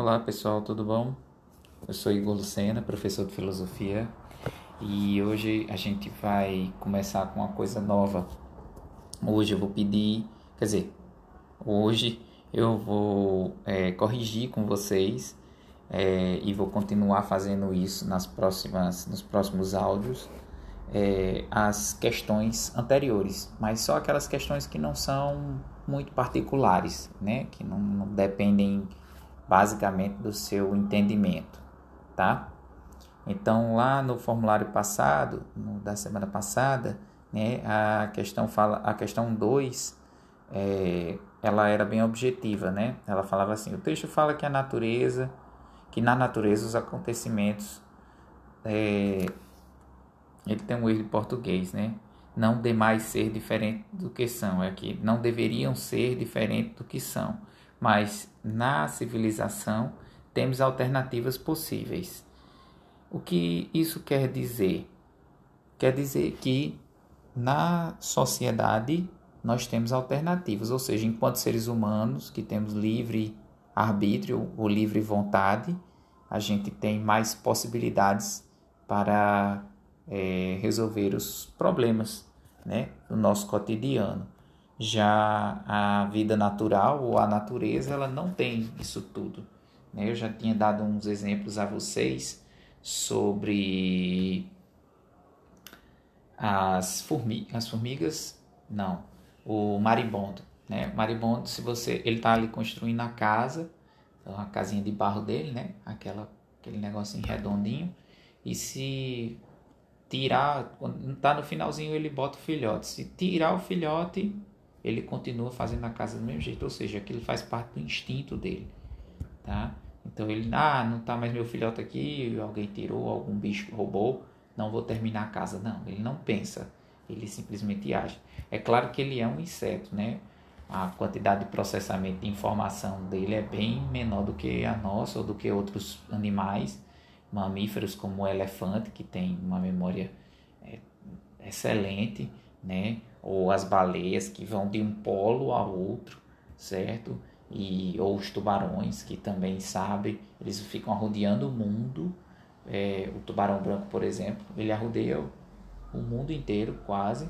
Olá pessoal, tudo bom? Eu sou Igor Lucena, professor de filosofia, e hoje a gente vai começar com uma coisa nova. Hoje eu vou pedir, quer dizer, hoje eu vou é, corrigir com vocês é, e vou continuar fazendo isso nas próximas, nos próximos áudios. É, as questões anteriores, mas só aquelas questões que não são muito particulares, né? que não, não dependem basicamente do seu entendimento, tá? Então, lá no formulário passado, no, da semana passada, né, a questão fala, a questão 2, é, ela era bem objetiva, né? Ela falava assim: o texto fala que a natureza, que na natureza os acontecimentos, é, ele tem um erro de português, né? Não demais ser diferente do que são, é que não deveriam ser diferente do que são mas na civilização temos alternativas possíveis. O que isso quer dizer? Quer dizer que na sociedade nós temos alternativas, ou seja, enquanto seres humanos que temos livre arbítrio ou livre vontade, a gente tem mais possibilidades para é, resolver os problemas né, do nosso cotidiano. Já a vida natural ou a natureza, ela não tem isso tudo. Né? Eu já tinha dado uns exemplos a vocês sobre as, formi as formigas, não, o marimbondo. Né? O marimbondo, se você, ele está ali construindo a casa, então a casinha de barro dele, né? Aquela, aquele negocinho redondinho, e se tirar, quando está no finalzinho ele bota o filhote. Se tirar o filhote, ele continua fazendo a casa do mesmo jeito, ou seja, aquilo faz parte do instinto dele, tá? Então ele, ah, não tá mais meu filhote aqui, alguém tirou, algum bicho roubou, não vou terminar a casa, não. Ele não pensa, ele simplesmente age. É claro que ele é um inseto, né? A quantidade de processamento de informação dele é bem menor do que a nossa ou do que outros animais, mamíferos como o elefante, que tem uma memória é, excelente, né? Ou as baleias que vão de um polo ao outro, certo? E, ou os tubarões que também sabem, eles ficam arrodeando o mundo. É, o tubarão branco, por exemplo, ele arrodeia o mundo inteiro quase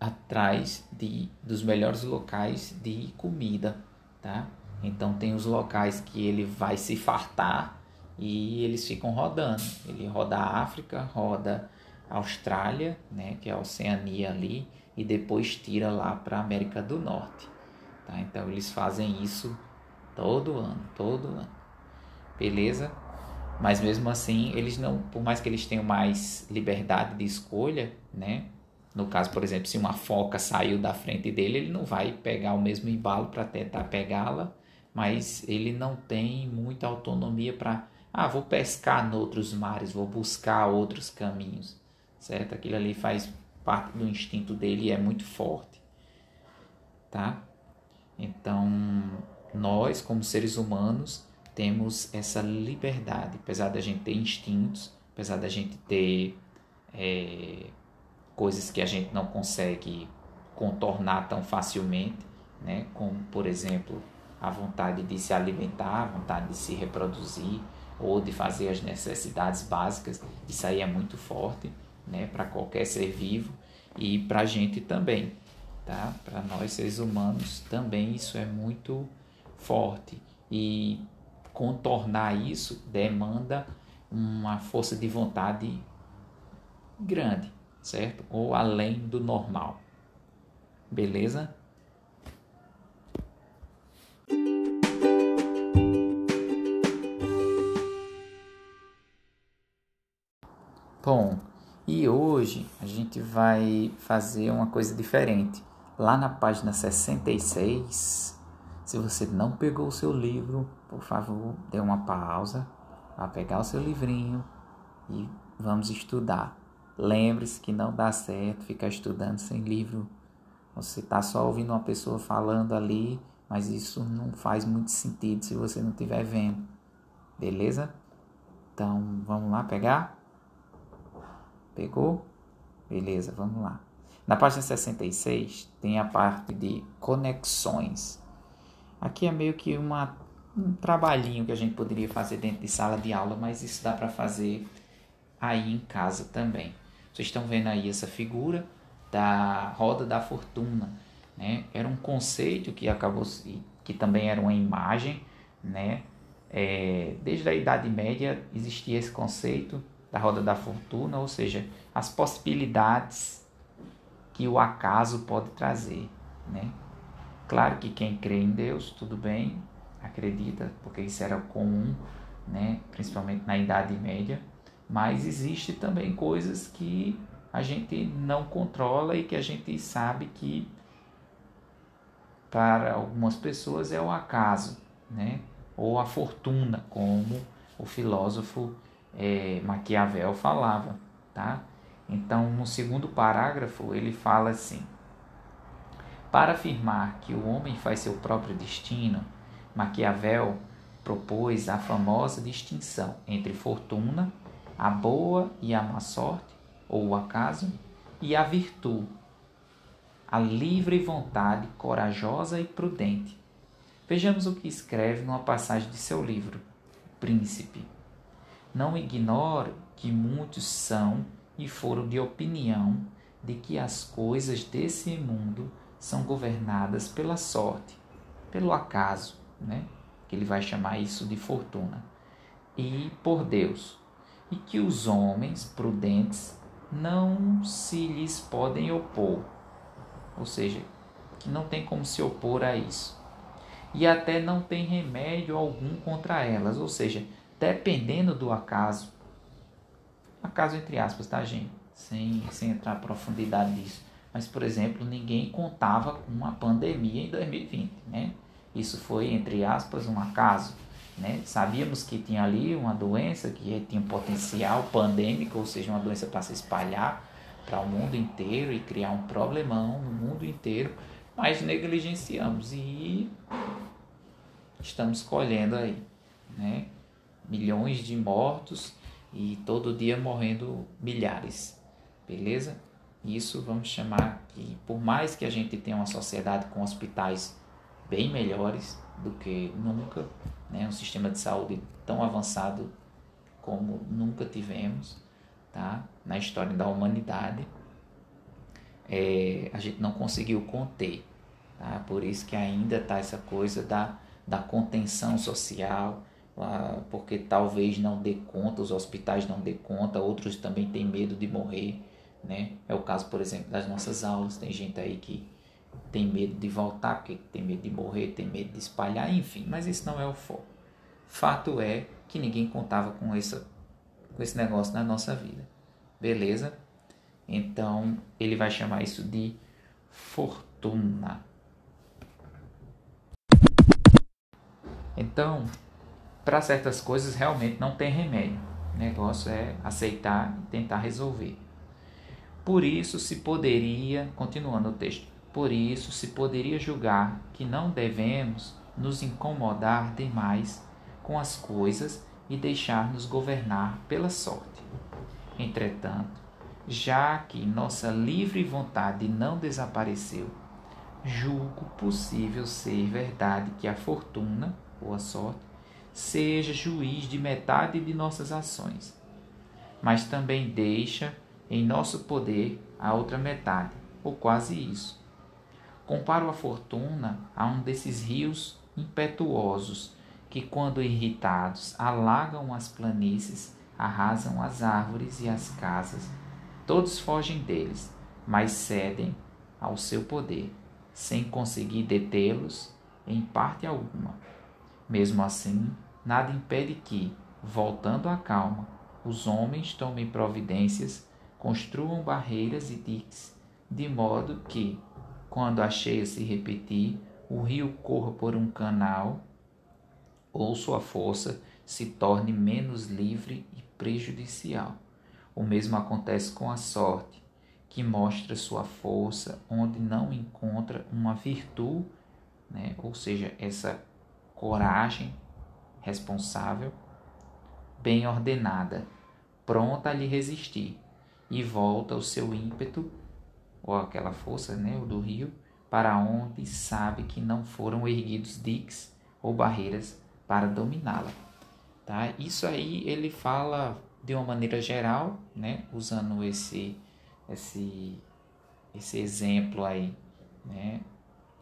atrás de, dos melhores locais de comida, tá? Então tem os locais que ele vai se fartar e eles ficam rodando. Ele roda a África, roda Austrália, né, que é a Oceania ali, e depois tira lá para a América do Norte. Tá? Então eles fazem isso todo ano, todo ano. Beleza? Mas mesmo assim, eles não, por mais que eles tenham mais liberdade de escolha, né? No caso, por exemplo, se uma foca saiu da frente dele, ele não vai pegar o mesmo embalo para tentar pegá-la, mas ele não tem muita autonomia para, ah, vou pescar noutros mares, vou buscar outros caminhos certo? Aquilo ali faz parte do instinto dele e é muito forte, tá? Então, nós, como seres humanos, temos essa liberdade, apesar da gente ter instintos, apesar da gente ter é, coisas que a gente não consegue contornar tão facilmente, né? Como, por exemplo, a vontade de se alimentar, a vontade de se reproduzir ou de fazer as necessidades básicas, isso aí é muito forte né, para qualquer ser vivo e para a gente também, tá? Para nós seres humanos também isso é muito forte e contornar isso demanda uma força de vontade grande, certo? Ou além do normal. Beleza? Bom, e hoje a gente vai fazer uma coisa diferente. Lá na página 66, se você não pegou o seu livro, por favor, dê uma pausa para pegar o seu livrinho e vamos estudar. Lembre-se que não dá certo ficar estudando sem livro. Você está só ouvindo uma pessoa falando ali, mas isso não faz muito sentido se você não estiver vendo. Beleza? Então, vamos lá pegar? Pegou? Beleza, vamos lá. Na página 66 tem a parte de conexões. Aqui é meio que uma, um trabalhinho que a gente poderia fazer dentro de sala de aula, mas isso dá para fazer aí em casa também. Vocês estão vendo aí essa figura da roda da fortuna, né? Era um conceito que acabou que também era uma imagem, né? É, desde a Idade Média existia esse conceito da roda da fortuna, ou seja, as possibilidades que o acaso pode trazer, né? Claro que quem crê em Deus, tudo bem, acredita, porque isso era comum, né? Principalmente na Idade Média, mas existe também coisas que a gente não controla e que a gente sabe que para algumas pessoas é o acaso, né? Ou a fortuna, como o filósofo é, Maquiavel falava, tá? Então, no segundo parágrafo, ele fala assim: Para afirmar que o homem faz seu próprio destino, Maquiavel propôs a famosa distinção entre fortuna, a boa e a má sorte, ou o acaso, e a virtude, a livre vontade corajosa e prudente. Vejamos o que escreve numa passagem de seu livro, Príncipe. Não ignoro que muitos são e foram de opinião de que as coisas desse mundo são governadas pela sorte, pelo acaso, né? que ele vai chamar isso de fortuna, e por Deus, e que os homens prudentes não se lhes podem opor, ou seja, que não tem como se opor a isso, e até não tem remédio algum contra elas, ou seja, dependendo do acaso, acaso entre aspas, tá, gente? Sem, sem entrar em profundidade disso. Mas, por exemplo, ninguém contava com uma pandemia em 2020, né? Isso foi, entre aspas, um acaso. Né? Sabíamos que tinha ali uma doença que tinha um potencial pandêmico, ou seja, uma doença para se espalhar para o mundo inteiro e criar um problemão no mundo inteiro, mas negligenciamos e estamos colhendo aí, né? Milhões de mortos e todo dia morrendo milhares, beleza? Isso vamos chamar que, por mais que a gente tenha uma sociedade com hospitais bem melhores do que nunca, né? um sistema de saúde tão avançado como nunca tivemos tá? na história da humanidade, é, a gente não conseguiu conter. Tá? Por isso que ainda está essa coisa da, da contenção social, porque talvez não dê conta, os hospitais não dê conta, outros também têm medo de morrer, né? É o caso, por exemplo, das nossas aulas, tem gente aí que tem medo de voltar, porque tem medo de morrer, tem medo de espalhar, enfim, mas isso não é o foco. Fato é que ninguém contava com, essa, com esse negócio na nossa vida. Beleza? Então, ele vai chamar isso de fortuna. Então, para certas coisas realmente não tem remédio. O negócio é aceitar e tentar resolver. Por isso se poderia, continuando o texto, por isso se poderia julgar que não devemos nos incomodar demais com as coisas e deixar-nos governar pela sorte. Entretanto, já que nossa livre vontade não desapareceu, julgo possível ser verdade que a fortuna ou a sorte seja juiz de metade de nossas ações, mas também deixa em nosso poder a outra metade, ou quase isso. Comparo a fortuna a um desses rios impetuosos que, quando irritados, alagam as planícies, arrasam as árvores e as casas. Todos fogem deles, mas cedem ao seu poder, sem conseguir detê-los em parte alguma. Mesmo assim, nada impede que, voltando à calma, os homens tomem providências, construam barreiras e diques, de modo que, quando a cheia se repetir, o rio corra por um canal ou sua força se torne menos livre e prejudicial. O mesmo acontece com a sorte, que mostra sua força onde não encontra uma virtude, né? ou seja, essa coragem responsável, bem ordenada, pronta a lhe resistir, e volta o seu ímpeto, ou aquela força né, do rio, para onde sabe que não foram erguidos diques ou barreiras para dominá-la. Tá? Isso aí ele fala de uma maneira geral, né? usando esse, esse, esse exemplo aí, né?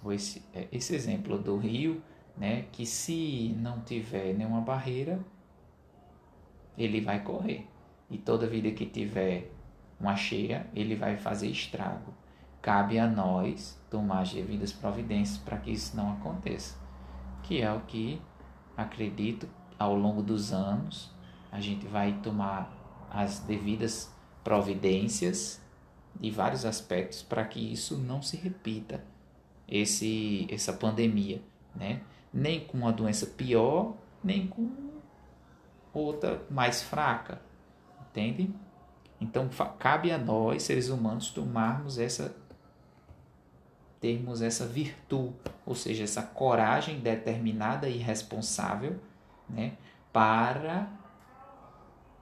Ou esse, é, esse exemplo do rio, né? que se não tiver nenhuma barreira, ele vai correr. E toda vida que tiver uma cheia, ele vai fazer estrago. Cabe a nós tomar as devidas providências para que isso não aconteça. Que é o que acredito ao longo dos anos a gente vai tomar as devidas providências de vários aspectos para que isso não se repita esse essa pandemia, né? Nem com uma doença pior, nem com outra mais fraca, entende? Então cabe a nós, seres humanos, tomarmos essa termos essa virtude, ou seja, essa coragem determinada e responsável, né, para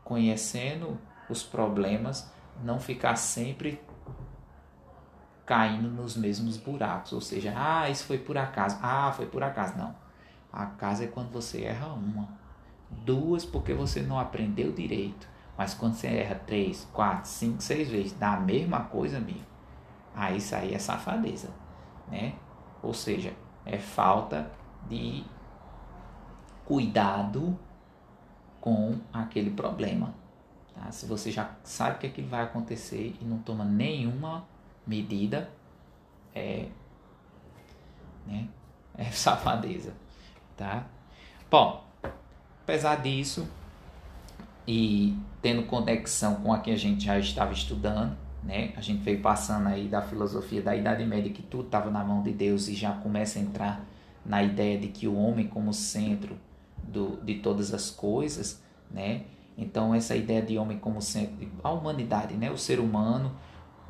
conhecendo os problemas, não ficar sempre caindo nos mesmos buracos, ou seja, ah, isso foi por acaso, ah, foi por acaso, não. Acaso é quando você erra uma, duas porque você não aprendeu direito, mas quando você erra três, quatro, cinco, seis vezes da mesma coisa, amigo, aí isso aí é safadeza, né? Ou seja, é falta de cuidado com aquele problema. Tá? Se você já sabe que aquilo vai acontecer e não toma nenhuma medida, é, né? é safadeza. Tá? Bom, apesar disso, e tendo conexão com a que a gente já estava estudando, né? A gente veio passando aí da filosofia da Idade Média que tudo estava na mão de Deus e já começa a entrar na ideia de que o homem como centro do, de todas as coisas, né? Então essa ideia de homem como centro, a humanidade, né? O ser humano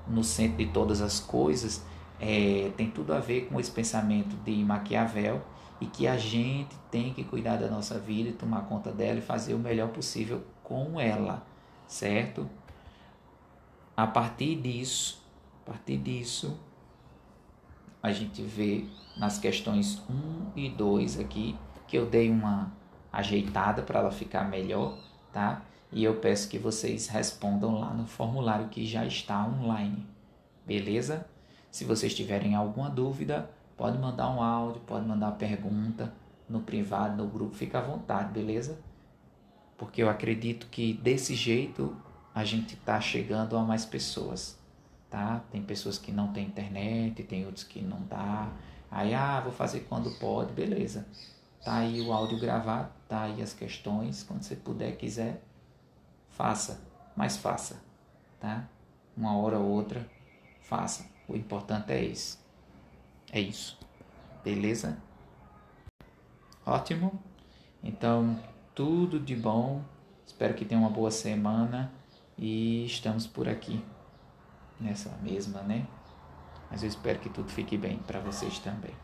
no centro de todas as coisas é, tem tudo a ver com esse pensamento de Maquiavel e que a gente tem que cuidar da nossa vida e tomar conta dela e fazer o melhor possível com ela, certo? A partir disso, a partir disso, a gente vê nas questões 1 e 2 aqui que eu dei uma ajeitada para ela ficar melhor, tá? E eu peço que vocês respondam lá no formulário que já está online, beleza? Se vocês tiverem alguma dúvida, pode mandar um áudio, pode mandar uma pergunta no privado, no grupo, fica à vontade, beleza? Porque eu acredito que desse jeito a gente está chegando a mais pessoas, tá? Tem pessoas que não têm internet, tem outros que não dá. Aí, ah, vou fazer quando pode, beleza. Tá aí o áudio gravado, tá aí as questões, quando você puder, quiser, faça, mas faça, tá? Uma hora ou outra, faça. O importante é isso. É isso. Beleza? Ótimo. Então, tudo de bom. Espero que tenha uma boa semana e estamos por aqui nessa mesma, né? Mas eu espero que tudo fique bem para vocês também.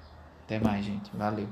Até mais, gente. Valeu.